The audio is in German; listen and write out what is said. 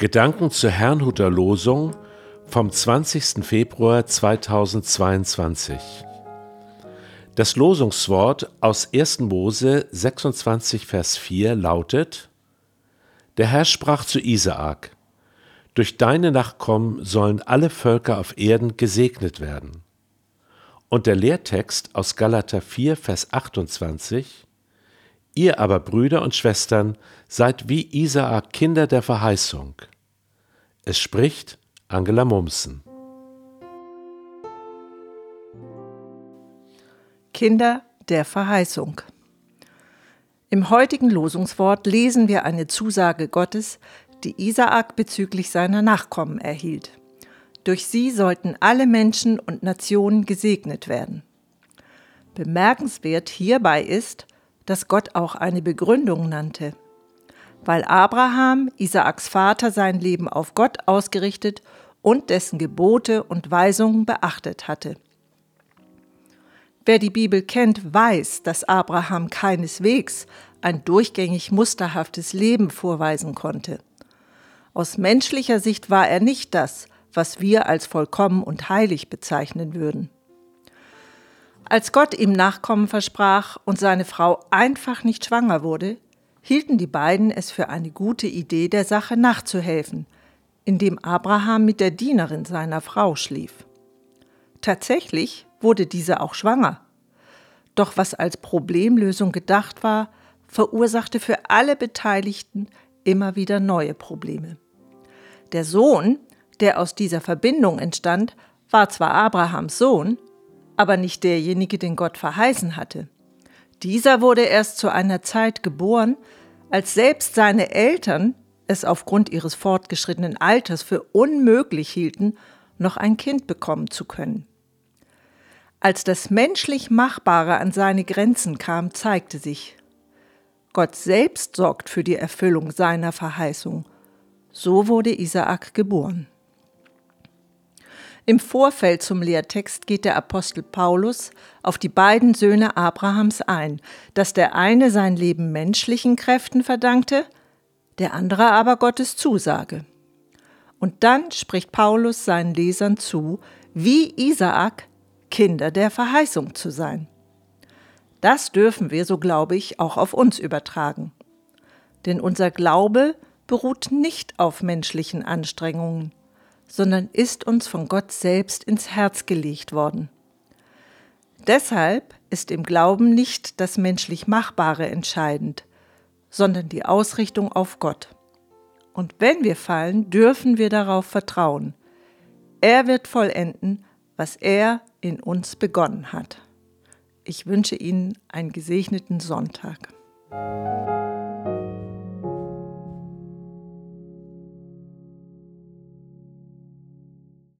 Gedanken zur Herrnhuter Losung vom 20. Februar 2022. Das Losungswort aus 1. Mose 26, Vers 4 lautet: Der Herr sprach zu Isaak: Durch deine Nachkommen sollen alle Völker auf Erden gesegnet werden. Und der Lehrtext aus Galater 4, Vers 28: Ihr aber, Brüder und Schwestern, seid wie Isaak Kinder der Verheißung. Es spricht Angela Mumsen. Kinder der Verheißung. Im heutigen Losungswort lesen wir eine Zusage Gottes, die Isaak bezüglich seiner Nachkommen erhielt. Durch sie sollten alle Menschen und Nationen gesegnet werden. Bemerkenswert hierbei ist, dass Gott auch eine Begründung nannte. Weil Abraham, Isaaks Vater, sein Leben auf Gott ausgerichtet und dessen Gebote und Weisungen beachtet hatte. Wer die Bibel kennt, weiß, dass Abraham keineswegs ein durchgängig musterhaftes Leben vorweisen konnte. Aus menschlicher Sicht war er nicht das, was wir als vollkommen und heilig bezeichnen würden. Als Gott ihm Nachkommen versprach und seine Frau einfach nicht schwanger wurde, hielten die beiden es für eine gute Idee, der Sache nachzuhelfen, indem Abraham mit der Dienerin seiner Frau schlief. Tatsächlich wurde diese auch schwanger. Doch was als Problemlösung gedacht war, verursachte für alle Beteiligten immer wieder neue Probleme. Der Sohn, der aus dieser Verbindung entstand, war zwar Abrahams Sohn, aber nicht derjenige, den Gott verheißen hatte. Dieser wurde erst zu einer Zeit geboren, als selbst seine Eltern es aufgrund ihres fortgeschrittenen Alters für unmöglich hielten, noch ein Kind bekommen zu können. Als das menschlich Machbare an seine Grenzen kam, zeigte sich, Gott selbst sorgt für die Erfüllung seiner Verheißung. So wurde Isaak geboren. Im Vorfeld zum Lehrtext geht der Apostel Paulus auf die beiden Söhne Abrahams ein, dass der eine sein Leben menschlichen Kräften verdankte, der andere aber Gottes Zusage. Und dann spricht Paulus seinen Lesern zu, wie Isaak Kinder der Verheißung zu sein. Das dürfen wir, so glaube ich, auch auf uns übertragen. Denn unser Glaube beruht nicht auf menschlichen Anstrengungen, sondern ist uns von Gott selbst ins Herz gelegt worden. Deshalb ist im Glauben nicht das menschlich Machbare entscheidend, sondern die Ausrichtung auf Gott. Und wenn wir fallen, dürfen wir darauf vertrauen. Er wird vollenden, was er in uns begonnen hat. Ich wünsche Ihnen einen gesegneten Sonntag.